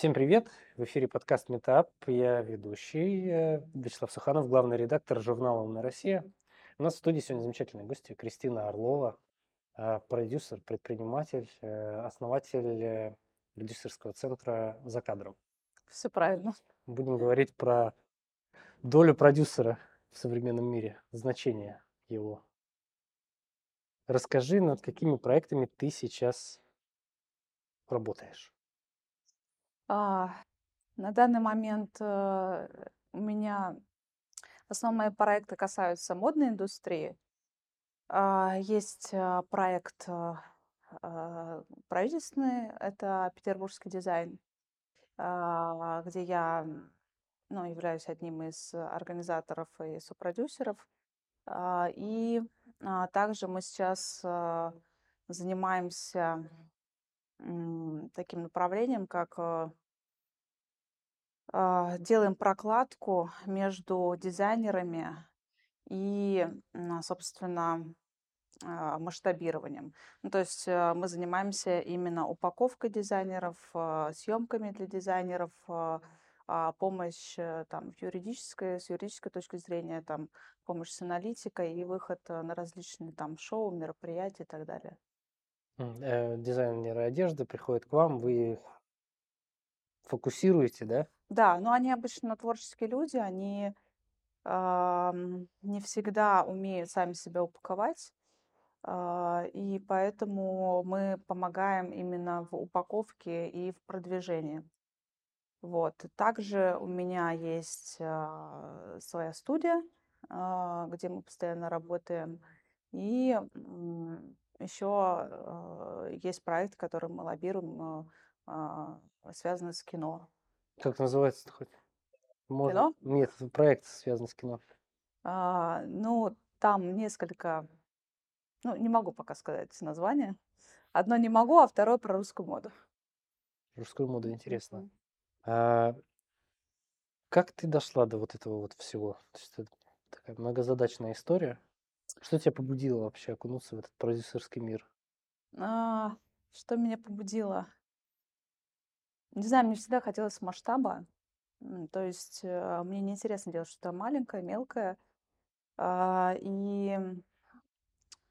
Всем привет! В эфире подкаст Метап. Я ведущий э, Вячеслав Суханов, главный редактор журнала «Умная Россия». У нас в студии сегодня замечательные гости. Кристина Орлова, э, продюсер, предприниматель, э, основатель продюсерского центра «За кадром». Все правильно. Будем говорить про долю продюсера в современном мире, значение его. Расскажи, над какими проектами ты сейчас работаешь? А, на данный момент э, у меня мои проекты касаются модной индустрии. А, есть а, проект а, правительственный, это петербургский дизайн, а, где я ну, являюсь одним из организаторов и сопродюсеров. И также мы сейчас занимаемся таким направлением, как э, делаем прокладку между дизайнерами и, собственно, а, масштабированием. Ну, то есть э, мы занимаемся именно упаковкой дизайнеров, а, съемками для дизайнеров, а, а, помощь э, там юридической, с юридической точки зрения, там помощь с аналитикой и выход э, на различные там шоу, мероприятия и так далее. Дизайнеры одежды приходят к вам, вы фокусируете, да? Да, но они обычно творческие люди, они ам, не всегда умеют сами себя упаковать, а, и поэтому мы помогаем именно в упаковке и в продвижении. Вот. Также у меня есть а, своя студия, а, где мы постоянно работаем, и еще есть проект, который мы лоббируем, а, а, связанный с кино. Как называется хоть? Может, Кино? нет, проект связан с кино. А, ну, там несколько, ну, не могу пока сказать название. Одно не могу, а второе про русскую моду. Русскую моду интересно. Мгм. А как ты дошла до вот этого вот всего? То есть это такая многозадачная история. Что тебя побудило вообще окунуться в этот продюсерский мир? А, что меня побудило? Не знаю, мне всегда хотелось масштаба. То есть э, мне неинтересно делать что-то маленькое, мелкое. А, И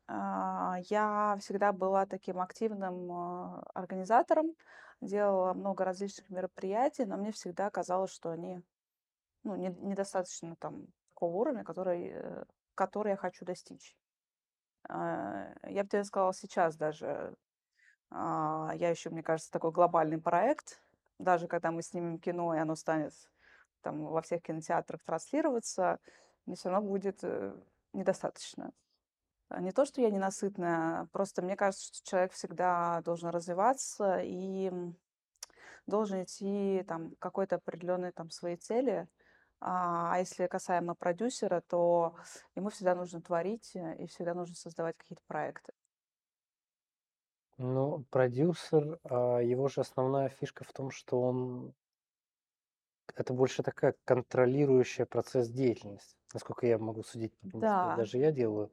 а, я всегда была таким активным а, организатором, делала много различных мероприятий, но мне всегда казалось, что они ну, не- недостаточно там такого уровня, который, э, который я хочу достичь. Я бы тебе сказала сейчас даже, я еще, мне кажется, такой глобальный проект, даже когда мы снимем кино, и оно станет там во всех кинотеатрах транслироваться, мне все равно будет э, недостаточно. А Не то, что я ненасытная, просто мне кажется, что человек всегда должен развиваться и должен идти там к какой-то определенной там своей цели. А а если касаемо продюсера, то ему всегда нужно творить э, и всегда нужно создавать какие-то проекты. Ну, продюсер, а, его же основная фишка в том, что он это больше такая контролирующая процесс деятельность, насколько я могу судить, потому что Да, даже я делаю.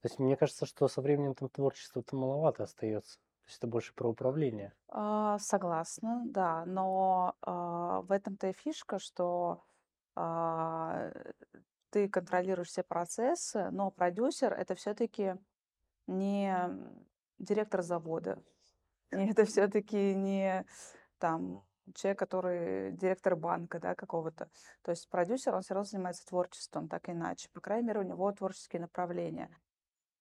То есть мне кажется, что со временем там творчества-то маловато остается. То есть это больше про управление. а, согласна, да, но а, в этом-то и фишка, что а, ты контролируешь все процессы, но продюсер это все-таки не директор завода, и это все-таки не там человек, который директор банка, да, какого-то. То есть продюсер, он все равно занимается творчеством, так или иначе. По крайней мере, у него творческие направления.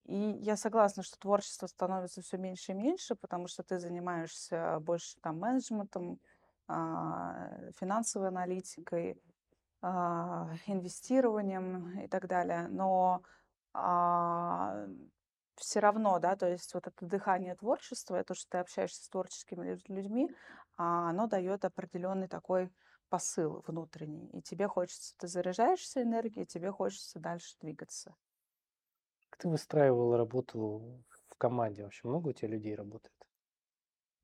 И я согласна, что творчество становится все меньше и меньше, потому что ты занимаешься больше там менеджментом, а, финансовой аналитикой, а, инвестированием и так далее. Но все равно, да, то есть вот это дыхание творчества, то, что ты общаешься с творческими лю- людьми, а, оно дает определенный такой посыл внутренний. И тебе хочется, ты заряжаешься энергией, тебе хочется дальше двигаться. Как ты выстраивала работу в команде? Вообще много у тебя людей работает?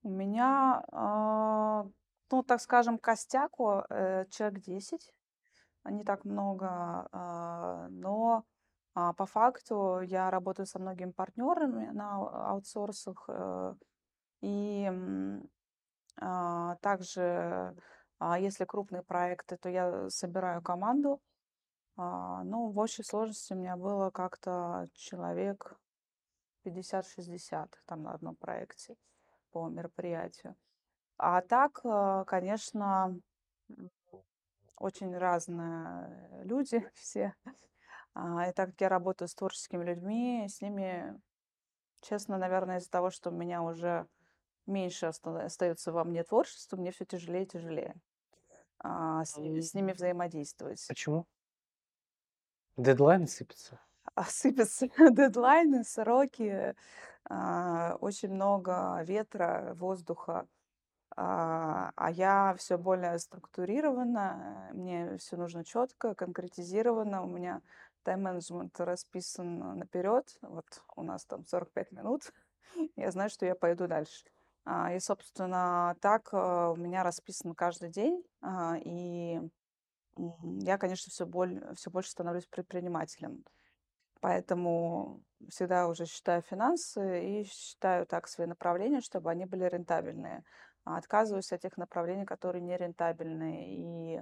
У меня, а, ну, так скажем, костяку э, человек 10, а не так много, а, но а, по факту я работаю со многими партнерами на ау- аутсорсах, э, и А, также, а, если крупные проекты, то я собираю команду. Ну, в общей сложности у меня было как-то человек 50-60 там на одном проекте по мероприятию. А так, э, конечно, очень разные люди все. А, и так как я работаю с творческими людьми, с ними, честно, наверное, из-за того, что у меня уже меньше оста- остается во мне творчества, мне все тяжелее и тяжелее а, с, ними с ними взаимодействовать. Почему? Дедлайн сыпется? А сыпятся дедлайны, сроки, а, очень много ветра, воздуха. А, а я все более структурирована, мне все нужно четко, конкретизировано. У меня тайм-менеджмент расписан наперед. Вот у нас там 45 минут. Я знаю, что я пойду дальше. А, и, собственно, так а, у меня расписан каждый день. А, и я, конечно, все, боль, все больше становлюсь предпринимателем. Поэтому всегда уже считаю финансы и считаю так свои направления, чтобы они были рентабельные. А отказываюсь от тех направлений, которые не рентабельные. И,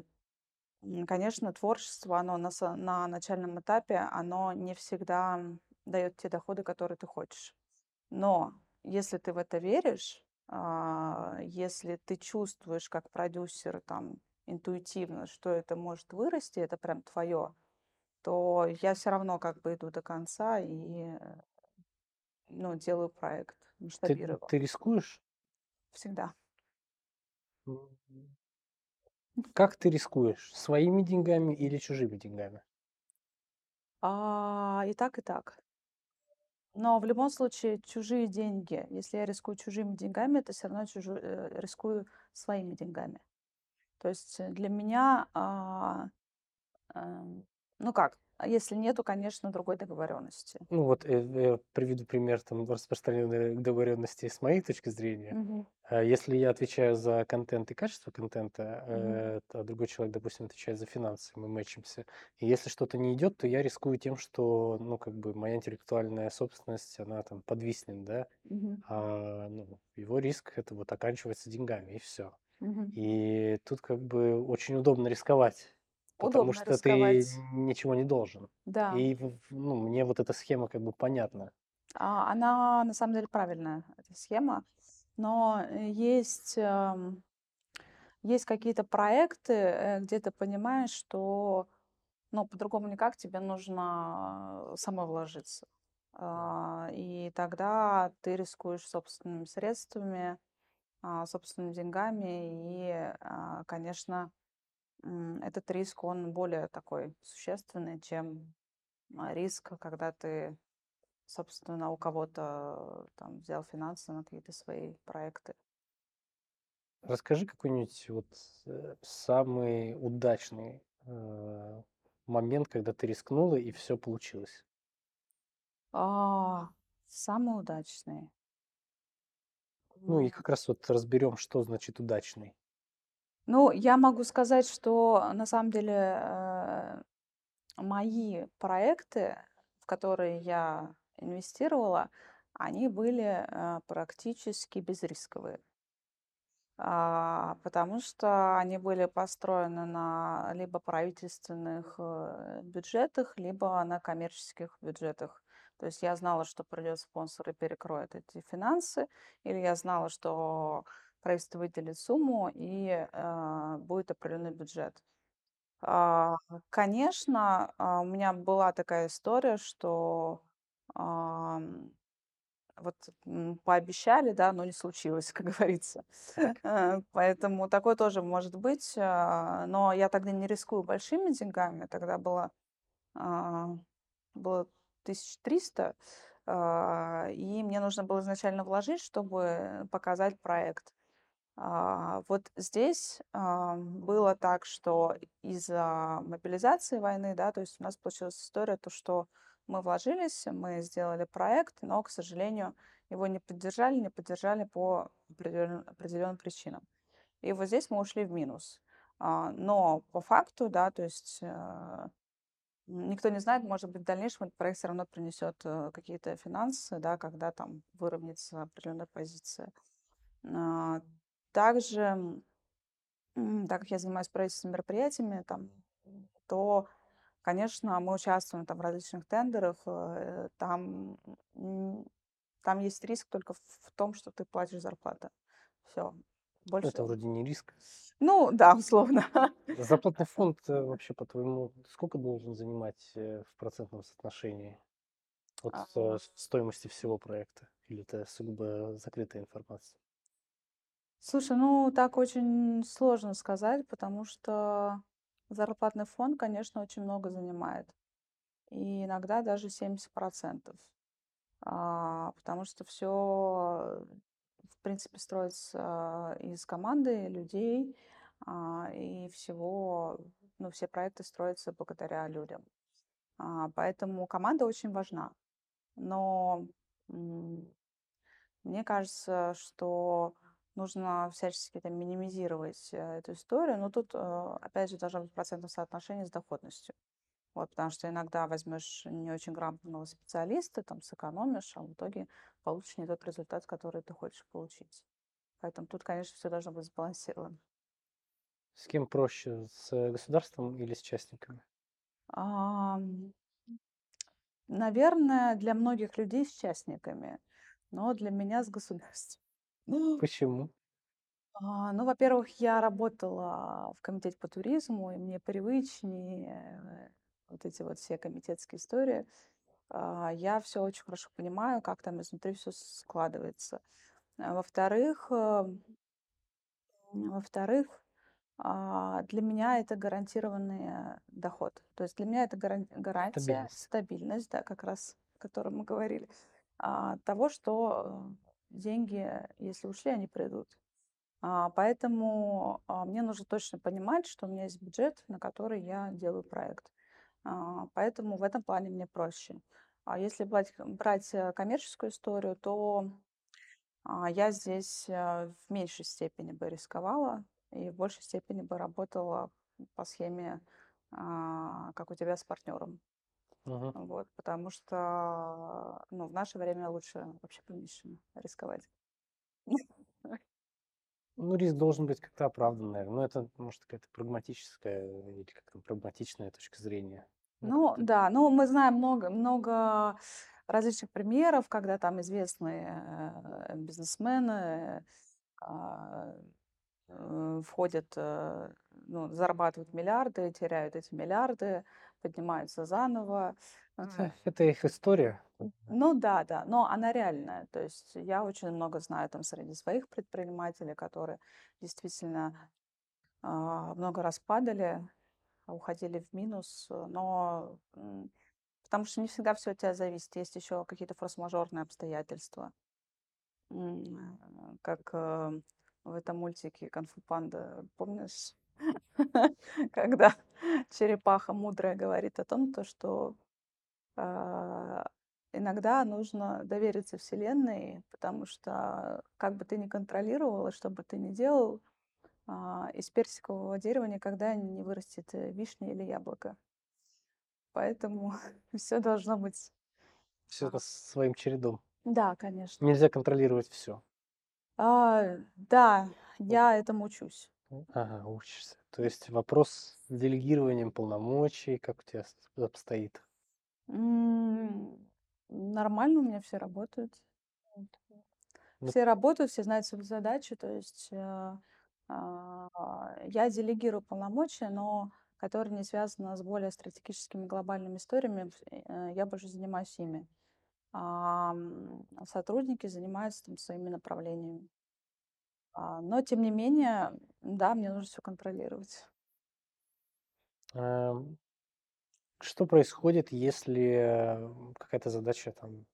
конечно, творчество, оно на, са- на начальном этапе, оно не всегда дает те доходы, которые ты хочешь. Но если ты в это веришь, а, если ты чувствуешь как продюсер там интуитивно, что это может вырасти, это прям твое, то я все равно как бы иду до конца и, э, ну, делаю проект, Ты, масштабирую его. ты рискуешь? Всегда. Как ты рискуешь? Своими деньгами или чужими деньгами? А, и так, и так. Но в любом случае чужие деньги, если я рискую чужими деньгами, это все равно чужу э, рискую своими деньгами. То есть, э, для меня, а, эм, ну как, если нету, конечно, другой договоренности. Ну вот э, я приведу пример там распространенной договоренности с моей точки зрения. А Если я отвечаю за контент и качество контента, э, а другой человек, допустим, отвечает за финансы, мы мэчимся. И если что-то не идет, то я рискую тем, что, ну, как бы моя интеллектуальная собственность, она там подвиснет, да. Мгм. А, ну, его риск это вот оканчивается деньгами, и все. Мгм. И тут как бы очень удобно рисковать, потому Удобно что ты рисковать. ничего не должен. Да. И ну, мне вот эта схема как бы понятна. А, она на самом деле правильная, эта схема. Но, э, есть, эм, есть какие-то проекты, э, где ты понимаешь, что, ну, по-другому никак, тебе нужно, э, самой вложиться. А, и тогда ты рискуешь собственными средствами, а, собственными деньгами. И, а, конечно, этот риск, он более такой существенный, чем, а, риск, когда ты собственно, у кого-то там взял финансы на какие-то свои проекты. Расскажи какой-нибудь вот э, самый удачный э, момент, когда ты рискнула и все получилось. А, самые удачные. Ну и как раз вот разберем, что значит удачный. Ну, я могу сказать, что на самом деле э, мои проекты, в которые я инвестировала, они были э, практически безрисковые. А, потому что они были построены на либо правительственных э, бюджетах, либо на коммерческих бюджетах. То есть я знала, что придет спонсор и перекроет эти финансы, или я знала, что правительство выделит сумму и э, будет определенный бюджет. А, конечно, а, у меня была такая история, что вот, м, пообещали, да, но не случилось, как говорится. Так. Э, поэтому такое тоже может быть. а, Но я тогда не рискую большими деньгами. Тогда было, а, было 1300, а, и мне нужно было изначально вложить, чтобы показать проект. А, Вот здесь а, было так, что из-за мобилизации войны, да, то есть у нас получилась история, то, что мы вложились, мы сделали проект, но, к сожалению, его не поддержали, не поддержали по определен- определенным причинам. И вот здесь мы ушли в минус. А, Но по факту, да, то есть э, никто не знает, может быть, в дальнейшем этот проект все равно принесет э, какие-то финансы, да, когда там выровняется определенная позиция. Также, так как я занимаюсь правительственными мероприятиями, там, то, конечно, мы участвуем там в различных тендерах, э, там, м, там есть риск только в в том, что ты платишь зарплату. Всё. Больше Это вроде не риск. Ну да, условно. Зарплатный фонд, э, вообще, по-твоему, сколько должен занимать, э, в процентном соотношении от, А. э, стоимости всего проекта? Или это сугубо закрытая информация? Слушай, ну, так очень сложно сказать, потому что зарплатный фонд, конечно, очень много занимает. И иногда даже 70 %. А, потому что всё, в принципе, строится из команды людей, а, и всего, ну, все проекты строятся благодаря людям. А, поэтому команда очень важна. Но, м, мне кажется, что нужно всячески это минимизировать, э, эту историю. Но тут, э, опять же, должно быть процентное соотношение с доходностью. Вот, потому что иногда возьмешь не очень грамотного специалиста, там, сэкономишь, а в итоге получишь не тот результат, который ты хочешь получить. Поэтому тут, конечно, всё должно быть сбалансировано. С кем проще: с государством или с частниками? Ам, наверное, для многих людей с частниками, но для меня с государством. Почему? А, ну, во-первых, я работала в комитете по туризму, и мне привычнее вот эти вот все комитетские истории. А, я всё очень хорошо понимаю, как там изнутри всё складывается. А во-вторых, э, во-вторых, а, для меня это гарантированный, э, доход. То есть для меня это гаран гарантия, Стабильность. стабильность, да, как раз, о котором мы говорили, а, того, что, э, деньги, если ушли, они придут. А, поэтому, а, мне нужно точно понимать, что у меня есть бюджет, на который я делаю проект. А, поэтому в этом плане мне проще. А если брать брать, э, коммерческую историю, то, я здесь, э, в меньшей степени бы рисковала и в большей степени бы работала по схеме, как у тебя с партнёром. Мгм. Вот, потому что, ну, в наше время лучше вообще поменьше рисковать. Ну, риск должен быть как-то оправдан, наверно. Но это, может, какая-то прагматическая или как там, прагматичная точка зрения. Ну, Ну как-то да, ну, мы знаем много много различных примеров, когда там известные, э, бизнесмены, а, э, входят, э, ну, зарабатывают миллиарды, теряют эти миллиарды, поднимаются заново. А. Это их история. Ну да, да, но она реальная. То есть я очень много знаю там среди своих предпринимателей, которые действительно, а, много раз падали, уходили в минус, но, потому что не всегда всё от тя зависит. Есть ещё какие-то форс-мажорные обстоятельства. Как, э, в этом мультике "Кунг-фу панда", помнишь? Когда черепаха мудрая говорит о том, то что, а, иногда нужно довериться Вселенной, потому что как бы ты ни контролировал и что бы ты ни делал, а, из персикового дерева никогда не вырастет, э, вишня или яблоко. Поэтому всё должно быть это а своим чередом. Да, конечно. Нельзя контролировать всё. А, да, я этому учусь. Ага, учишься. То есть вопрос с делегированием полномочий как у с обстоит? М, нормально у меня все работают. Вот. Ну Все работают, все знают свою задачу. То есть, э, а, я делегирую полномочия, но которые не связаны с более стратегическими глобальными историями. Э, я больше занимаюсь ими. Ам, сотрудники занимаются там своими направлениями. А, но тем не менее, да, мне нужно всё контролировать. Ам. Что происходит, если, какая-то задача там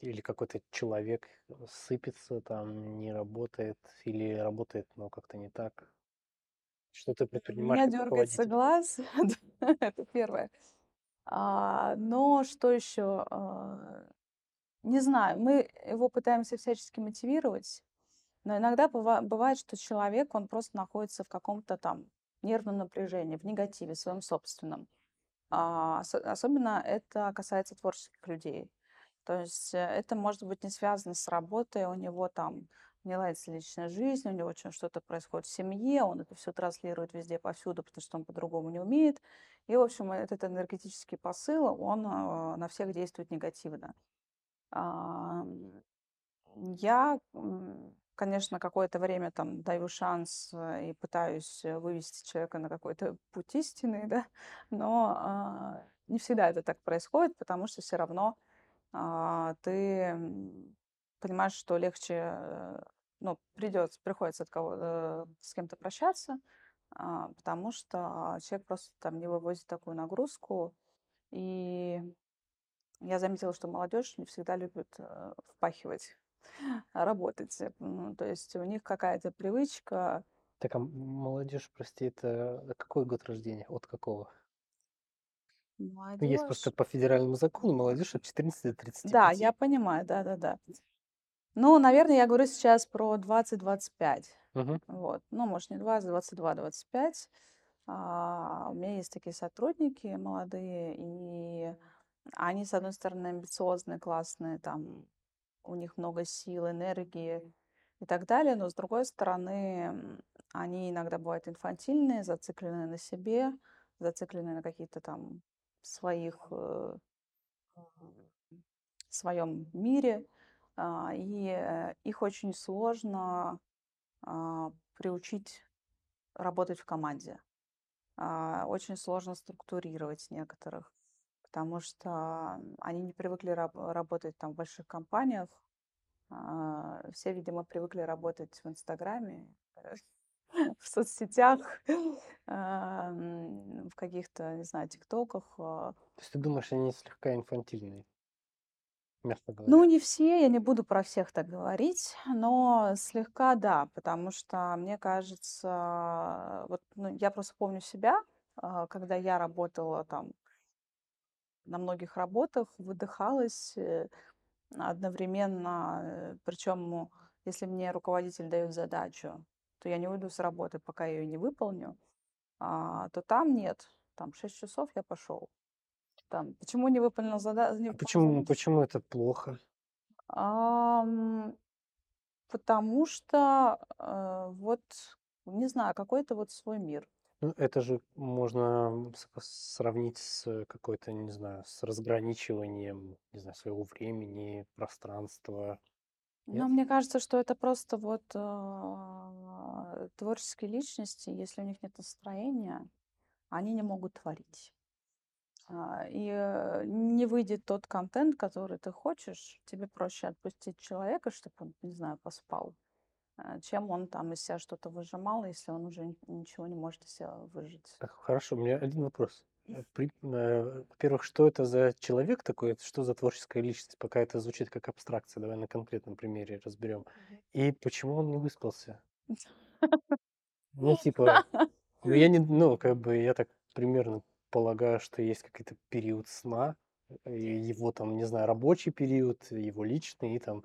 или какой-то человек сыпется, там, не работает или работает, но как-то не так? Что ты У предпринимаешь меня как руководитель? глаз. Это первое. А, но что ещё? А, не знаю, мы его пытаемся всячески мотивировать, но иногда быва бывает, что человек, он просто находится в каком-то там нервном напряжении, в негативе своём собственном. А, ос особенно это касается творческих людей. То есть, э, это может быть не связано с работой, у него там не ладится личная жизнь, у него очень что-то происходит в семье, он это все транслирует везде, повсюду, потому что он по-другому не умеет. И, в общем, этот энергетический посыл, он а, на всех действует негативно. Я, конечно, какое-то время там даю шанс э, и пытаюсь э, вывести человека на какой-то путь истины, да, но а, не всегда это так происходит, потому что все равно а, ты понимаешь, что легче, э, ну, придется, приходится от кого, с кем-то прощаться, а, потому что человек просто там не вывозит такую нагрузку. И я заметила, что молодежь не всегда любит впахивать, работать. Ну, то есть у них какая-то привычка. Так, а молодежь, прости, это какой год рождения? От какого? Ну, есть просто по федеральному закону молодежь от 14 до Да, 35. я понимаю, да-да-да. Ну, наверное, я говорю сейчас про 20-25. Мгм. Вот. Ну, может, не 20, 22, 25. А, у меня есть такие сотрудники молодые, и они, с одной стороны, амбициозные, классные, там, у них много сил, энергии и так далее, но с другой стороны, они иногда бывают инфантильные, зацикленные на себе, зацикленные на какие-то там своих, э, своем мире, а, и э, их очень сложно а, приучить работать в команде. А, Очень сложно структурировать некоторых, потому что они не привыкли раб- работать там в больших компаниях. А, Все, видимо, привыкли работать в Инстаграме, э, в соцсетях, а, в каких-то, не знаю, ТикТоках. а. То есть ты думаешь, они слегка инфантильные, мягко Ну, говоря? не все, я не буду про всех так говорить, но слегка да, потому что мне кажется, вот ну, я просто помню себя, а, когда я работала там на многих работах, выдыхалась э, одновременно, причем если мне руководитель дает задачу, то я не уйду с работы, пока я ее не выполню, а, то там нет, там 6 часов я пошел. Там, почему не выполнил зада- не А почему, задачу? почему это плохо? Ам, Потому что, э, вот, не знаю, какой-то вот свой мир. Ну, это же можно сравнить с какой-то, не знаю, с разграничиванием, не знаю, своего времени, пространства. Но Нет? мне кажется, что это просто вот а, творческие личности, если у них нет настроения, они не могут творить. А, И э, не выйдет тот контент, который ты хочешь, тебе проще отпустить человека, чтобы он, не знаю, поспал, чем он там из себя что-то выжимал, если он уже ничего не может из себя выжить. Так, хорошо, у меня один вопрос. Э, э, Во-первых, что это за человек такой, что за творческая личность? Пока это звучит как абстракция, давай на конкретном примере разберем. И почему он не выспался? Ну, типа, ну, я не, ну, как бы, я так примерно полагаю, что есть какой-то период сна, э, его там, не знаю, рабочий период, его личный, и там,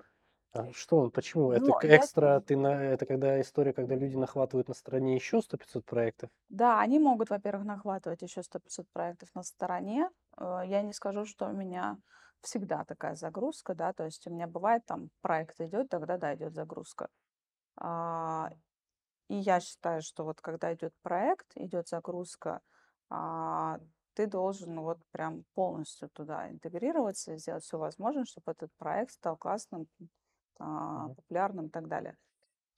а что он, почему? Это Ну, к- я экстра, ты на, это когда история, когда люди нахватывают на стороне еще 100-500 проектов? Да, они могут, во-первых, нахватывать еще 100-500 проектов на стороне. Э, Я не скажу, что у меня всегда такая загрузка, да, то есть у меня бывает там проект идет, тогда да, идет загрузка. А, И я считаю, что вот когда идет проект, идет загрузка, а, ты должен вот прям полностью туда интегрироваться и сделать все возможное, чтобы этот проект стал классным, а, популярным и так далее.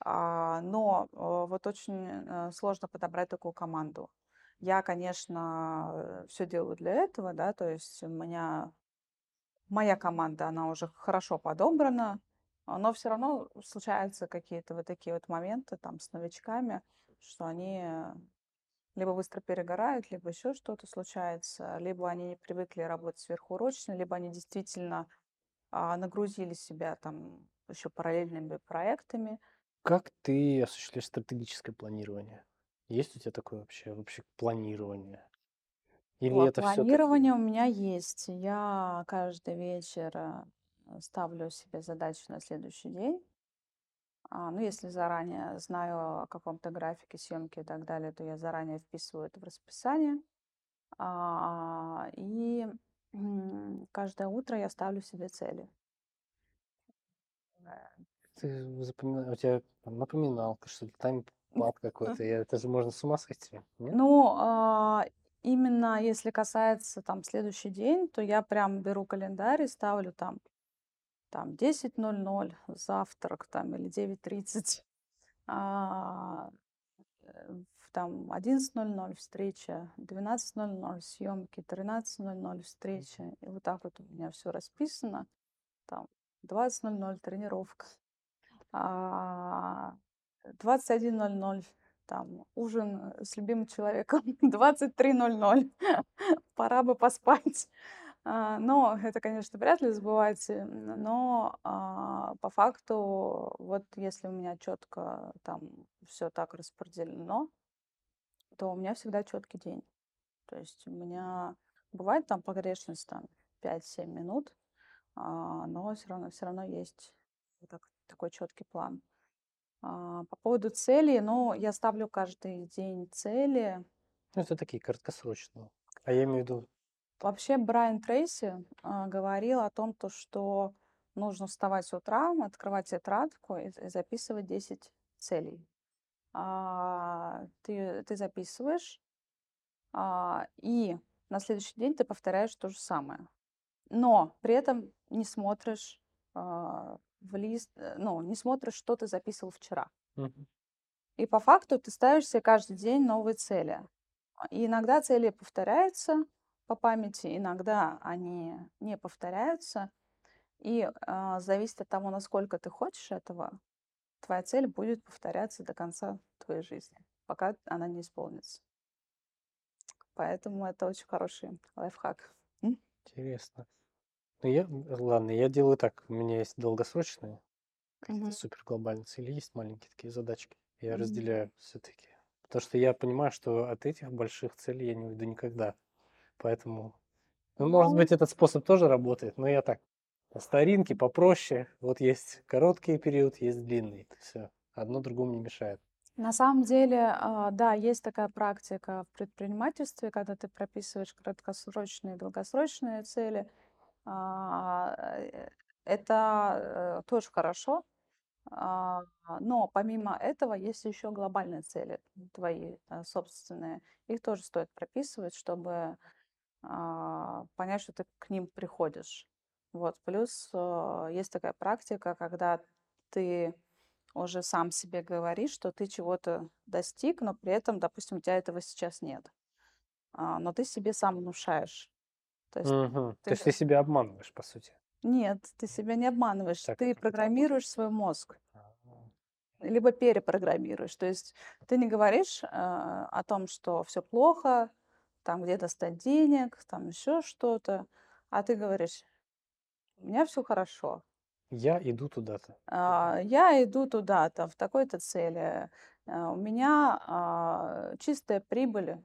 А, но, э, вот очень, э, сложно подобрать такую команду. Я, конечно, все делаю для этого, да, то есть у меня моя команда, она уже хорошо подобрана, а, но все равно случаются какие-то вот такие вот моменты там с новичками, что они, э, либо быстро перегорают, либо еще что-то случается, либо они не привыкли работать сверхурочно, либо они действительно, а, нагрузили себя там еще параллельными проектами. Как ты осуществляешь стратегическое планирование? Есть у тебя такое вообще, вообще планирование? Или Пла это планирование у меня есть. Я каждый вечер, э, ставлю себе задачу на следующий день. А, ну, если заранее знаю о каком-то графике съемки и так далее, то я заранее вписываю это в расписание. А, и каждое утро я ставлю себе цели. Ты запомина у тебя там напоминалка, что ли, таймпад какой-то? Я это же можно с ума сойти, нет? Ну, а, именно если касается там следующий день, то я прям беру календарь и ставлю там там 10:00 завтрак там или 9:30, а, э, там 11:00 встреча, 12:00 съемки, 13:00 встреча. И вот так вот у меня все расписано. Там 20:00 тренировка, а, 21:00 там ужин с любимым человеком, 23:00 пора бы поспать. А, но это, конечно, вряд ли сбывается, н но, а, по факту, вот если у меня четко там все так распределено, то у меня всегда четкий день. То есть у меня бывает там погрешность там 5-7 минут, а, но все равно все равно есть вот так такой четкий план. А, по поводу целей, ну, я ставлю каждый день цели. Ну, это такие краткосрочные. А я имею в виду Вообще Брайан Трейси а, говорил о том, то, что нужно вставать с утра, открывать тетрадку и, и записывать 10 целей. А, ты, ты записываешь, а, и на следующий день ты повторяешь то же самое. Но при этом не смотришь а, в лист, э, ну, не смотришь, что ты записывал вчера. Мгм. И по факту ты ставишь себе каждый день новые цели. А, И иногда цели повторяются по памяти, иногда они не повторяются. И а, зависит от того, насколько ты хочешь этого, твоя цель будет повторяться до конца твоей жизни, пока она не исполнится. Поэтому это очень хороший лайфхак. Интересно. Ну, я, ладно, я делаю так. У меня есть долгосрочные, какие-то Мгм. супер глобальные цели, есть маленькие такие задачки. Я Мгм. разделяю все-таки. Потому что я понимаю, что от этих больших целей я не уйду никогда. Поэтому, ну, может Ну, быть, этот способ тоже работает, но я так, по старинке, попроще. Вот есть короткий период, есть длинный. Все. Одно другому не мешает. На самом деле, а, да, есть такая практика в предпринимательстве, когда ты прописываешь краткосрочные и долгосрочные цели. А, э, Это э, тоже хорошо, а, но помимо этого есть еще глобальные цели твои э, собственные. Их тоже стоит прописывать, чтобы а, понять, что ты к ним приходишь. Вот. Плюс есть такая практика, когда ты уже сам себе говоришь, что ты чего-то достиг, но при этом, допустим, у тебя этого сейчас нет. Но ты себе сам внушаешь. То есть. То ты есть г- ты себя обманываешь, по сути. нет, ты себя не обманываешь, Так ты программируешь свой мозг, А, либо перепрограммируешь. То есть ты не говоришь а, о том, что все плохо, там где достать денег, там еще что-то, а ты говоришь, у меня все хорошо, Я иду туда-то. а, я иду туда-то, в такой-то цели, а, у меня а, чистая прибыль, не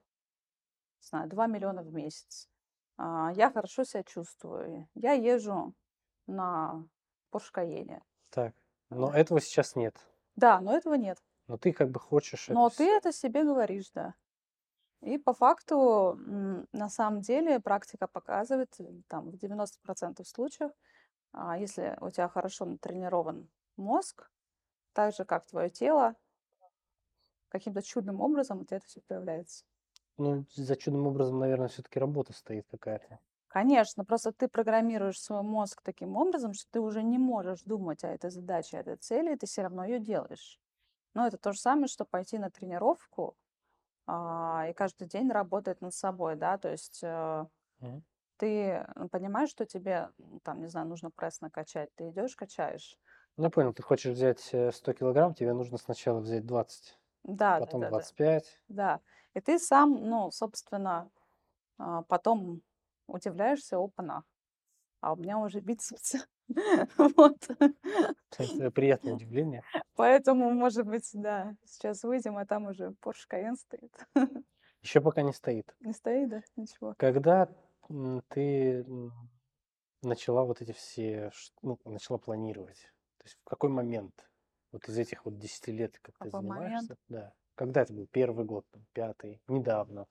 знаю, 2 миллиона в месяц, я хорошо себя чувствую, я езжу на Porsche Cayenne. Так. Но этого сейчас нет. Да, но этого нет. Но ты как бы хочешь это Но ты это себе говоришь, да. И по факту, на самом деле, практика показывает, э, там, в 90% случаев, а, если у тебя хорошо натренирован мозг, так же, как твое тело, каким-то чудным образом у тебя это все проявляется. Ну, за чудным образом, наверное, все-таки работа стоит какая-то. Конечно, просто ты программируешь свой мозг таким образом, что ты уже не можешь думать о этой задаче, о этой цели, и ты все равно ее делаешь. Но это то же самое, что пойти на тренировку а, и каждый день работать над собой, да, то есть э, Мгм. ты э, понимаешь, что тебе, там, не знаю, нужно пресс накачать, ты идешь, качаешь. Ну, я понял, ты хочешь взять э, 100 килограмм, тебе нужно сначала взять 20, Да, да, потом да, да, 25. да. И ты сам, ну, собственно, а, потом удивляешься, опана, а у меня уже бицепсы. Вот. Это приятное удивление. Поэтому, может быть, да, сейчас выйдем, а там уже Porsche Cayenne стоит. Еще пока не стоит. Не стоит, да? Ничего. Когда ты начала вот эти все, ну, начала планировать? То есть в какой момент? Вот из этих вот 10 лет, как ты Какой момент? занимаешься? Да. Когда это был? Первый год, пятый, недавно?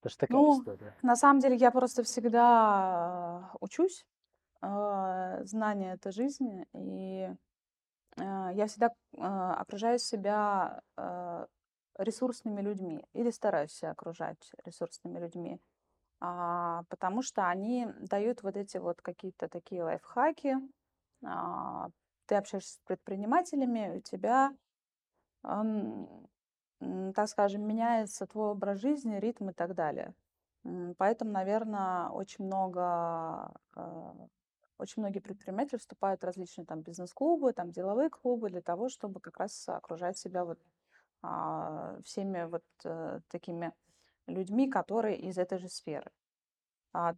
Это же такая Ну, история. на самом деле я просто всегда учусь. А, Знание— это жизнь. И э, я всегда э, окружаю себя э, ресурсными людьми или стараюсь себя окружать ресурсными людьми, а, потому что они дают вот эти вот какие-то такие лайфхаки. А, ты общаешься с предпринимателями, у тебя, так скажем, меняется твой образ жизни, ритм и так далее. Поэтому, наверное, очень много, э, очень многие предприниматели вступают в различные там бизнес-клубы, там деловые клубы для того, чтобы как раз окружать себя вот а, всеми вот э, такими людьми, которые из этой же сферы. А,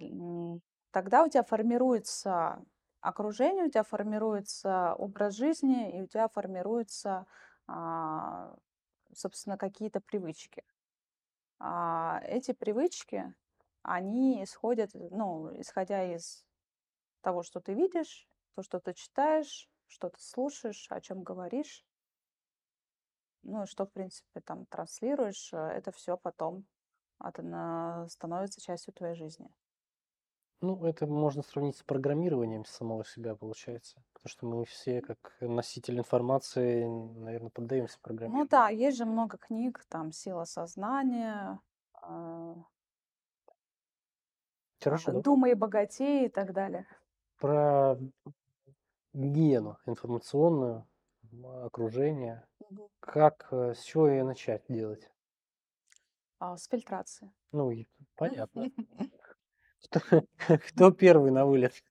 тогда у тебя формируется окружение, у тебя формируется образ жизни, и у тебя формируются, а, собственно, какие-то привычки. А эти привычки, они исходят, ну, исходя из того, что ты видишь, то, что ты читаешь, что ты слушаешь, о чем говоришь, ну и что, в принципе, там транслируешь, э, это все потом становится частью твоей жизни. Ну, это можно сравнить с программированием самого себя, получается. Потому что мы все, как носитель информации, наверное, поддаемся Ну программированию. да, есть же много книг, там «Сила сознания», а, Хорошо, а, давай «Думай и богатей» и так далее. про гигиену информационную, окружение. Мгм. Как, э, с чего ее начать делать? А, С фильтрации. Ну, понятно. Кто, первый на вылет?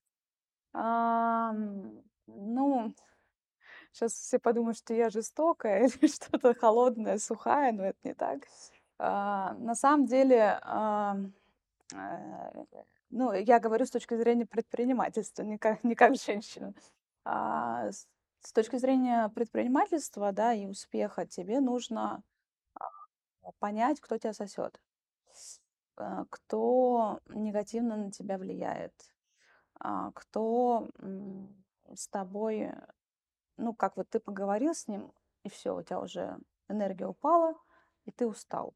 Ам, Ну, сейчас все подумают, что я жестокая или что-то холодное, сухая, но это не так. А, На самом деле, э, ну, я говорю с точки зрения предпринимательства, не как, не как женщина. А, С точки зрения предпринимательства, да, и успеха тебе нужно понять, кто тебя сосет, а, кто негативно на тебя влияет, а, кто с тобой, ну, как вот ты поговорил с ним, и все, у тебя уже энергия упала, и ты устал.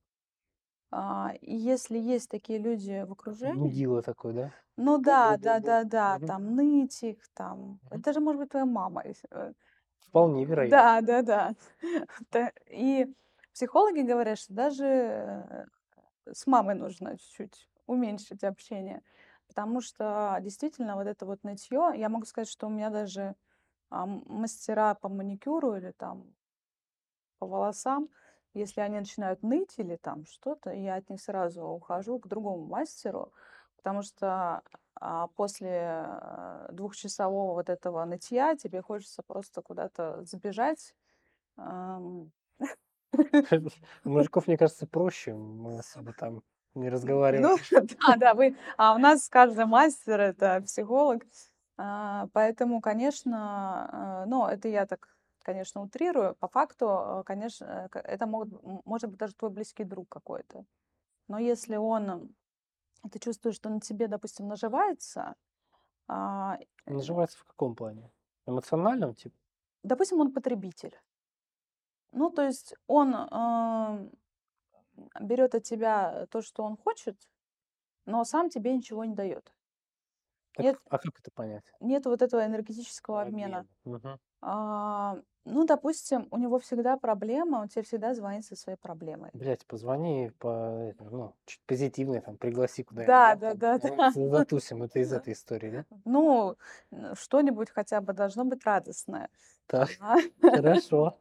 А, и если есть такие люди в окружении, Мудила такой, да? ну да, да, да, да, Мгм. там нытик, там, Мгм. это же может быть твоя мама. э, Вполне вероятно. Да, да, да. И психологи говорят, что даже э, с мамой нужно чуть-чуть уменьшить общение, потому что действительно вот это вот нытье, я могу сказать, что у меня даже а, мастера по маникюру или там по волосам, если они начинают ныть или там что-то, я от них сразу ухожу к другому мастеру, потому что а, после э, двухчасового вот этого нытья тебе хочется просто куда-то забежать. У мужиков, мне кажется, проще. Мы особо там не Ну, разговариваем. да, да, вы, а у нас каждый мастер это психолог, а, поэтому, конечно, э, ну, это я так, конечно, утрирую. По факту, э, конечно, э, к- это могут, м, может быть даже твой близкий друг какой-то. Но если он, м, ты чувствуешь, что на тебе, допустим, наживается, а, э, Наживается в каком плане? Эмоциональном, типа? допустим, он потребитель. Ну, то есть он ам, берет от тебя то, что он хочет, но сам тебе ничего не дает. Так, Нет, а как это понять? нет вот этого энергетического обмена. Обмен. Мгм. А, ну, допустим, у него всегда проблема, он тебе всегда звонит со своей проблемой. Блять, позвони по, ну, чуть позитивный, там, пригласи куда-нибудь, Да, да, да, там, да, ну, да. затусим. Это из этой истории, да? Ну, что-нибудь хотя бы должно быть радостное. Так, А, хорошо.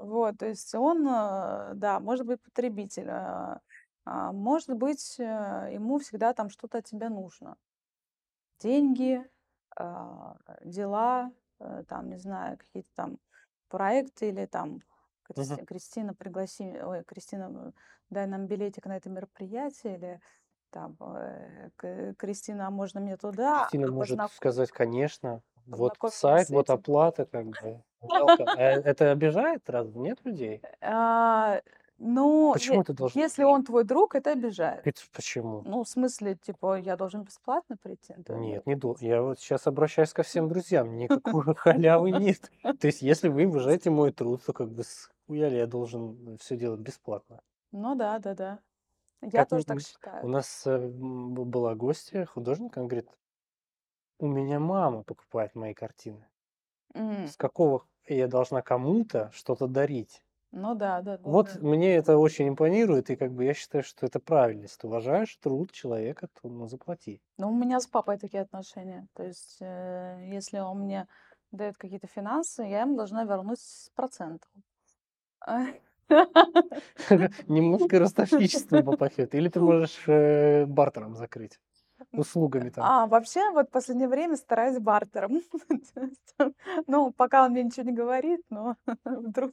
Вот, то есть он, э, да, может быть потребитель, а, а, может быть, э, ему всегда там что-то от тебя нужно. Деньги, а, дела, э, там, не знаю, какие-то там проекты или там Мгм. Кристи- Кристина, пригласи, ой, Кристина, дай нам билетик на это мероприятие или там э, К- Кристина, а можно мне туда, Кристина а может познак- сказать, конечно, вот сайт, вот оплата, как бы. А Это обижает разве? Нет людей? А, ну, Почему это должно если он твой друг, это обижает. Это Почему? Ну, в смысле, типа, я должен бесплатно прийти твое Нет, не до. мероприятие? Я вот сейчас обращаюсь ко всем друзьям. Никакой халявы нет. То есть, если вы уважаете мой труд, то как бы хуя я должен все делать бесплатно? Ну да, да, да. Я Как тоже м- так м, У считаю. нас э, была гостья, художник, он говорит, у меня мама покупает мои картины. М, С какого я должна кому-то что-то дарить. Ну да, да, да, Вот да. мне это очень импонирует, и как бы я считаю, что это правильно. Если ты уважаешь труд человека, то ну, заплати. Ну, у меня с папой такие отношения. То есть, э, если он мне дает какие-то финансы, я ему должна вернуть с процентом. Немножко ростовщичеством попахивает. Или ты можешь э, бартером закрыть, услугами там. А, вообще, вот в последнее время стараюсь бартером. Ну, пока он мне ничего не говорит, но вдруг.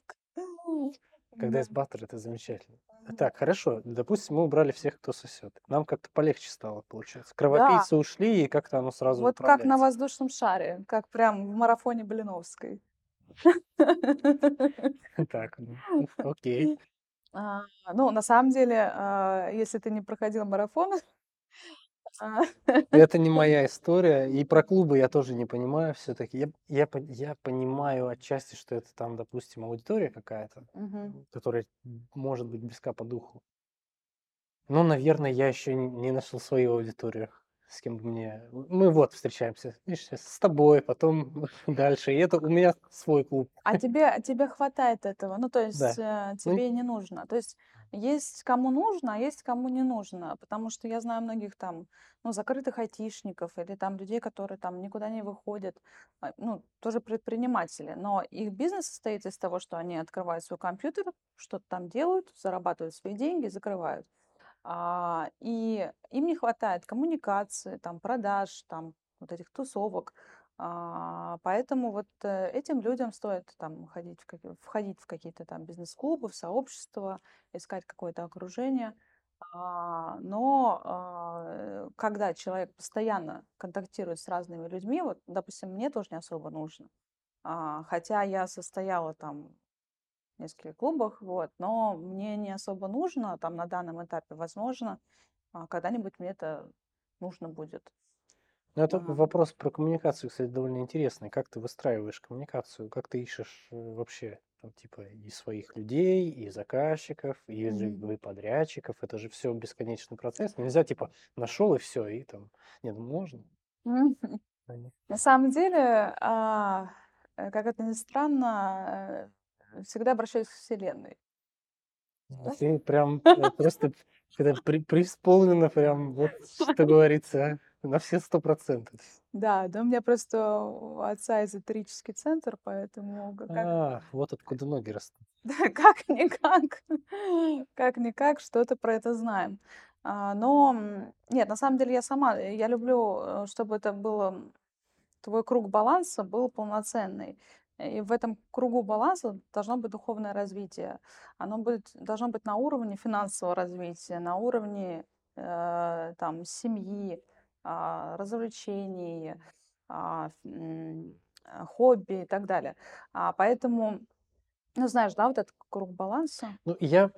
Когда Да. есть бартер, это замечательно. Так, хорошо. Допустим, мы убрали всех, кто сосет. Нам как-то полегче стало, получается. Кровопийцы ушли, и как-то оно сразу Вот как на воздушном шаре, как прям в марафоне Блиновской. Так, ну, окей. А, Ну, на самом деле, а, если ты не проходил марафон, Это не моя история. И про клубы я тоже не понимаю все-таки. Я, я, я понимаю отчасти, что это там, допустим, аудитория какая-то, мгм. которая может быть близка по духу. Но, наверное, я еще не нашел свою аудиторию, с кем бы мне... Мы вот встречаемся, видишь, с тобой, потом дальше. И это у меня свой клуб. А тебе, тебе хватает этого? Ну, то Да. есть э, Ну, тебе не нужно. То есть есть кому нужно, а есть кому не нужно. Потому что я знаю многих там, ну, закрытых айтишников или там людей, которые там никуда не выходят, а, ну, тоже предприниматели. Но их бизнес состоит из того, что они открывают свой компьютер, что-то там делают, зарабатывают свои деньги, закрывают. А, и им не хватает коммуникации, там, продаж, там, вот этих тусовок. А, поэтому вот э, этим людям стоит там ходить входить в какие-то там бизнес-клубы, в сообщества, искать какое-то окружение. А, но а, когда человек постоянно контактирует с разными людьми, вот, допустим, мне тоже не особо нужно. Хотя я состояла там в нескольких клубах, вот, но мне не особо нужно, там на данном этапе, возможно, когда-нибудь мне это нужно будет. Ну, это Ага. вопрос про коммуникацию, кстати, довольно интересный. Как ты выстраиваешь коммуникацию? Как ты ищешь э, вообще, там, типа, и своих людей, и заказчиков, и Мгм. и подрядчиков? Это же все бесконечный процесс. Нельзя, типа, нашел и все, и там... Нет, ну можно. Мгм. На самом деле, а, э, как это ни странно, э, всегда обращаюсь к Вселенной. А Ты прям э, просто когда при- преисполнена прям, вот, что говорится, на все сто процентов. Да, да, у меня просто у отца эзотерический центр, поэтому ка- как, А, вот откуда ноги растут. да, как-никак, как-никак что-то про это знаем. А, Но, нет, на самом деле я сама, э, я люблю, э, чтобы это было, твой круг баланса был полноценный. И в этом кругу баланса должно быть духовное развитие. Оно будет, должно быть на уровне финансового развития, на уровне э, там, семьи, развлечений, а, ф- м, а, хобби и так далее. А, поэтому, ну, знаешь, да, вот этот круг баланса. Ну, я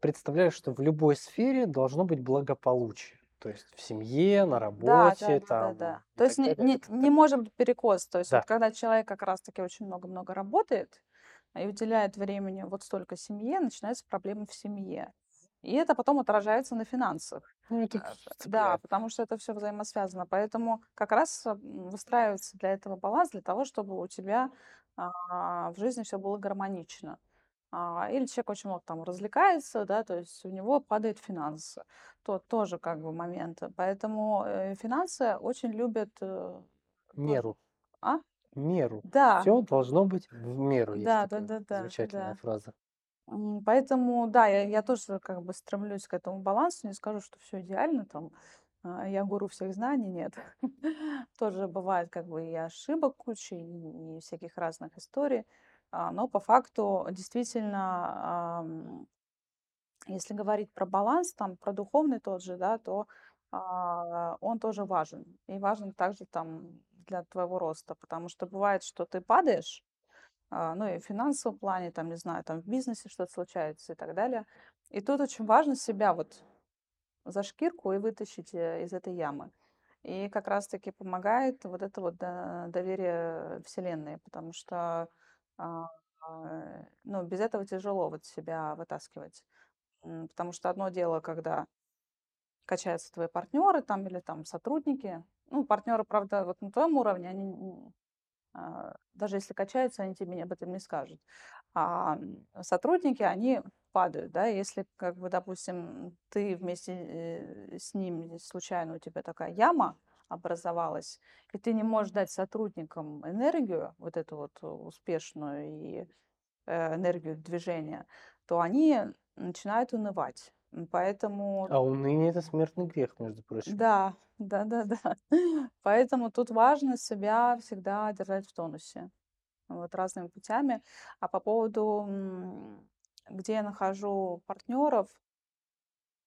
представляю, что в любой сфере должно быть благополучие. То есть в семье, на Да, да, работе, да, да, там да. и То есть не, не, не может быть перекос. То есть Да. вот когда человек как раз-таки очень много-много работает и уделяет времени вот столько семье, начинаются проблемы в семье. И это потом отражается на финансах. Ну, это п- Да, потому что это все взаимосвязано. Поэтому как раз м, выстраивается для этого баланс, для того, чтобы у тебя а, в жизни все было гармонично. А, или человек очень много там развлекается, да, то есть у него падают финансы. То тоже как бы момент. Поэтому э, финансы очень любят э. Меру. А? Меру. Да, Все должно быть в меру. Да, да, да, да, замечательная да. фраза. Поэтому, да, я, я тоже как бы стремлюсь к этому балансу. Не скажу, что все идеально, там, а, я гуру всех знаний, нет. Тоже бывает как бы и ошибок куча, и, всяких разных историй. А, Но по факту действительно, если говорить про баланс, там, про духовный тот же, да, то а, он тоже важен. И важен также там для твоего роста, потому что бывает, что ты падаешь, ну и в финансовом плане, там, не знаю, там в бизнесе что-то случается и так далее. И тут очень важно себя вот за шкирку и вытащить э, из этой ямы. И как раз-таки помогает вот это вот до- доверие Вселенной, потому что а, а, ну, без этого тяжело вот себя вытаскивать. Потому что одно дело, когда качаются твои партнеры там или там сотрудники. Ну, партнеры, правда, вот на твоем уровне, они а, даже если качаются, они тебе об этом не скажут. А сотрудники, они падают, да, если, как бы, допустим, ты вместе э, с ним случайно у тебя такая яма образовалась, и ты не можешь дать сотрудникам энергию, вот эту вот успешную и э, энергию движения, то они начинают унывать. Поэтому... А уныние – это смертный грех, между прочим. Да, да, да, да. Поэтому тут важно себя всегда держать в тонусе. Вот разными путями. А по поводу, где я нахожу партнеров,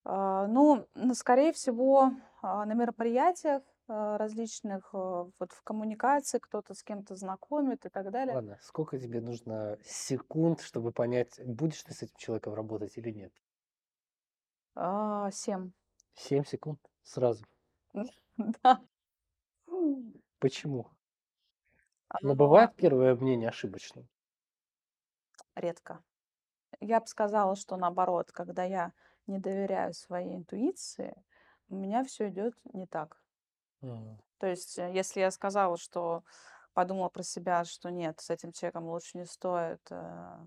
а, ну, скорее всего, а, на мероприятиях а, различных, вот в коммуникации кто-то с кем-то знакомит и так далее. Ладно, сколько тебе нужно секунд, чтобы понять, будешь ты с этим человеком работать или нет? Семь. Семь секунд сразу. Да. Почему? Но бывает первое мнение ошибочным? Редко. Я бы сказала, что наоборот, когда я не доверяю своей интуиции, у меня все идет не так. М. То есть, э, если я сказала, что подумала про себя, что нет, с этим человеком лучше не стоит, э,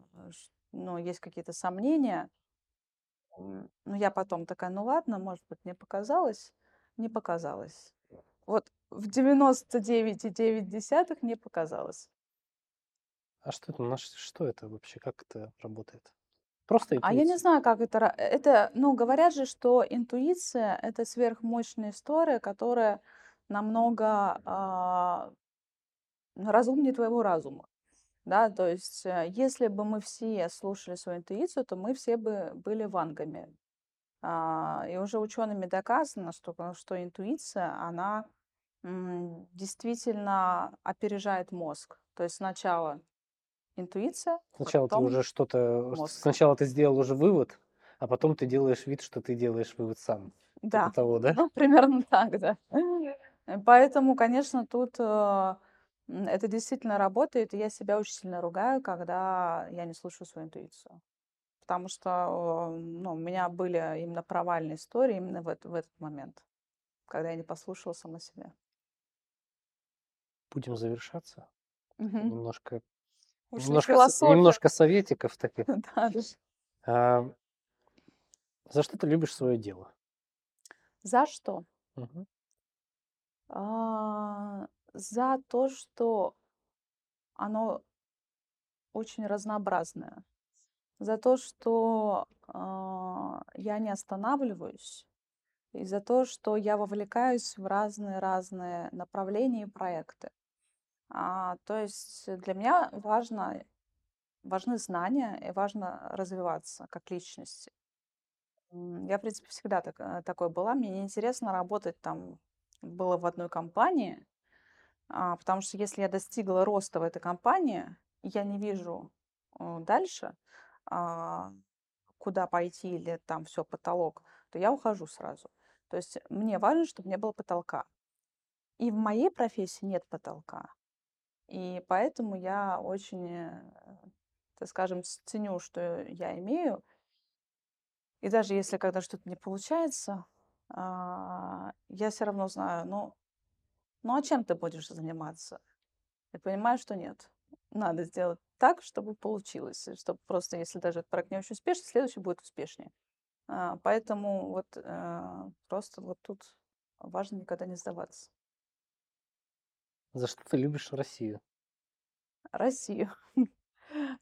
ну, есть какие-то сомнения, ну, я потом такая, ну ладно, может быть, мне показалось, не показалось. Вот в 99,9 не показалось. А что это, что это вообще, как это работает? Просто А я не знаю, как это... Это, ну, говорят же, что интуиция — это сверхмощная история, которая намного а, разумнее твоего разума. Да, то есть, э, если бы мы все слушали свою интуицию, то мы все бы были вангами. А, и уже учеными доказано, что, что интуиция, она действительно опережает мозг. То есть сначала интуиция, Сначала ты уже что-то, мозг. сначала ты сделал уже вывод, а потом ты делаешь вид, что ты делаешь вывод сам. Типа Да, того, да? ну, примерно так, да. Поэтому, конечно, тут э, это действительно работает, и я себя очень сильно ругаю, когда я не слушаю свою интуицию. Потому что ну, у меня были именно провальные истории именно в, этот, в этот момент, когда я не послушала сама себя. Будем завершаться. Мгм. Немножко, Ушли немножко, немножко советиков таких. Да. А, за что ты любишь свое дело? За что? Мгм. А, за то, что оно очень разнообразное. За то, что а, я не останавливаюсь. И за то, что я вовлекаюсь в разные-разные направления и проекты. А, то есть для меня важно, важны знания и важно развиваться как личности. Я, в принципе, всегда так, э, такой была. Мне неинтересно работать там было в одной компании, а, потому что если я достигла роста в этой компании, я не вижу э, дальше, куда пойти или там все потолок, то я ухожу сразу. То есть мне важно, чтобы не было потолка. И в моей профессии нет потолка. И поэтому я очень, э, так скажем, ценю, что я имею. И даже если когда что-то не получается, а, я все равно знаю, ну, ну а чем ты будешь заниматься? И понимаю, что нет. Надо сделать так, чтобы получилось, и чтобы просто, если даже этот проект не очень успешный, следующий будет успешнее. А, Поэтому вот э, просто вот тут важно никогда не сдаваться. За что ты любишь Россию? Россию.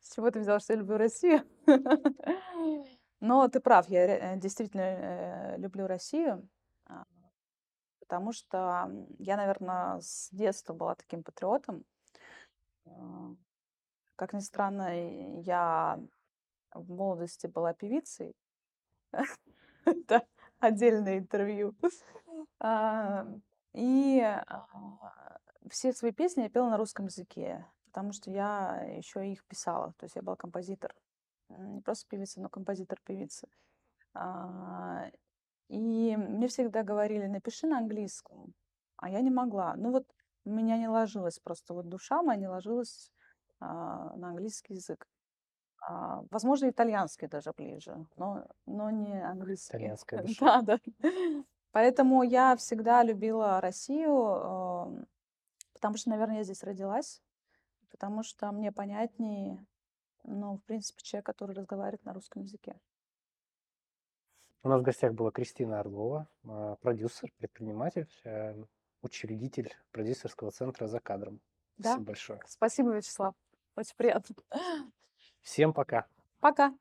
С чего ты взял, что я люблю Россию? Но ты прав, я э, действительно э, люблю Россию, а, потому что я, наверное, с детства была таким патриотом. Как ни странно, я в молодости была певицей. Это отдельное интервью. И а, все свои песни я пела на русском языке, потому что я еще их писала. То есть я была композитор. Не просто певица, но композитор певицы. А, И мне всегда говорили, напиши на английском. А я не могла. Ну вот у меня не ложилась просто, вот душа моя не ложилась а, на английский язык. А, Возможно, итальянский даже ближе, но, но не английский. Итальянская душа. Да, да. Поэтому я всегда любила Россию, эм, потому что, наверное, я здесь родилась. потому что мне понятнее, ну, в принципе, человек, который разговаривает на русском языке. У нас в гостях была Кристина Орлова, а, продюсер, предприниматель, э, учредитель продюсерского центра «За кадром». Да. Спасибо большое. Спасибо, Вячеслав. Очень приятно. Всем пока. Пока.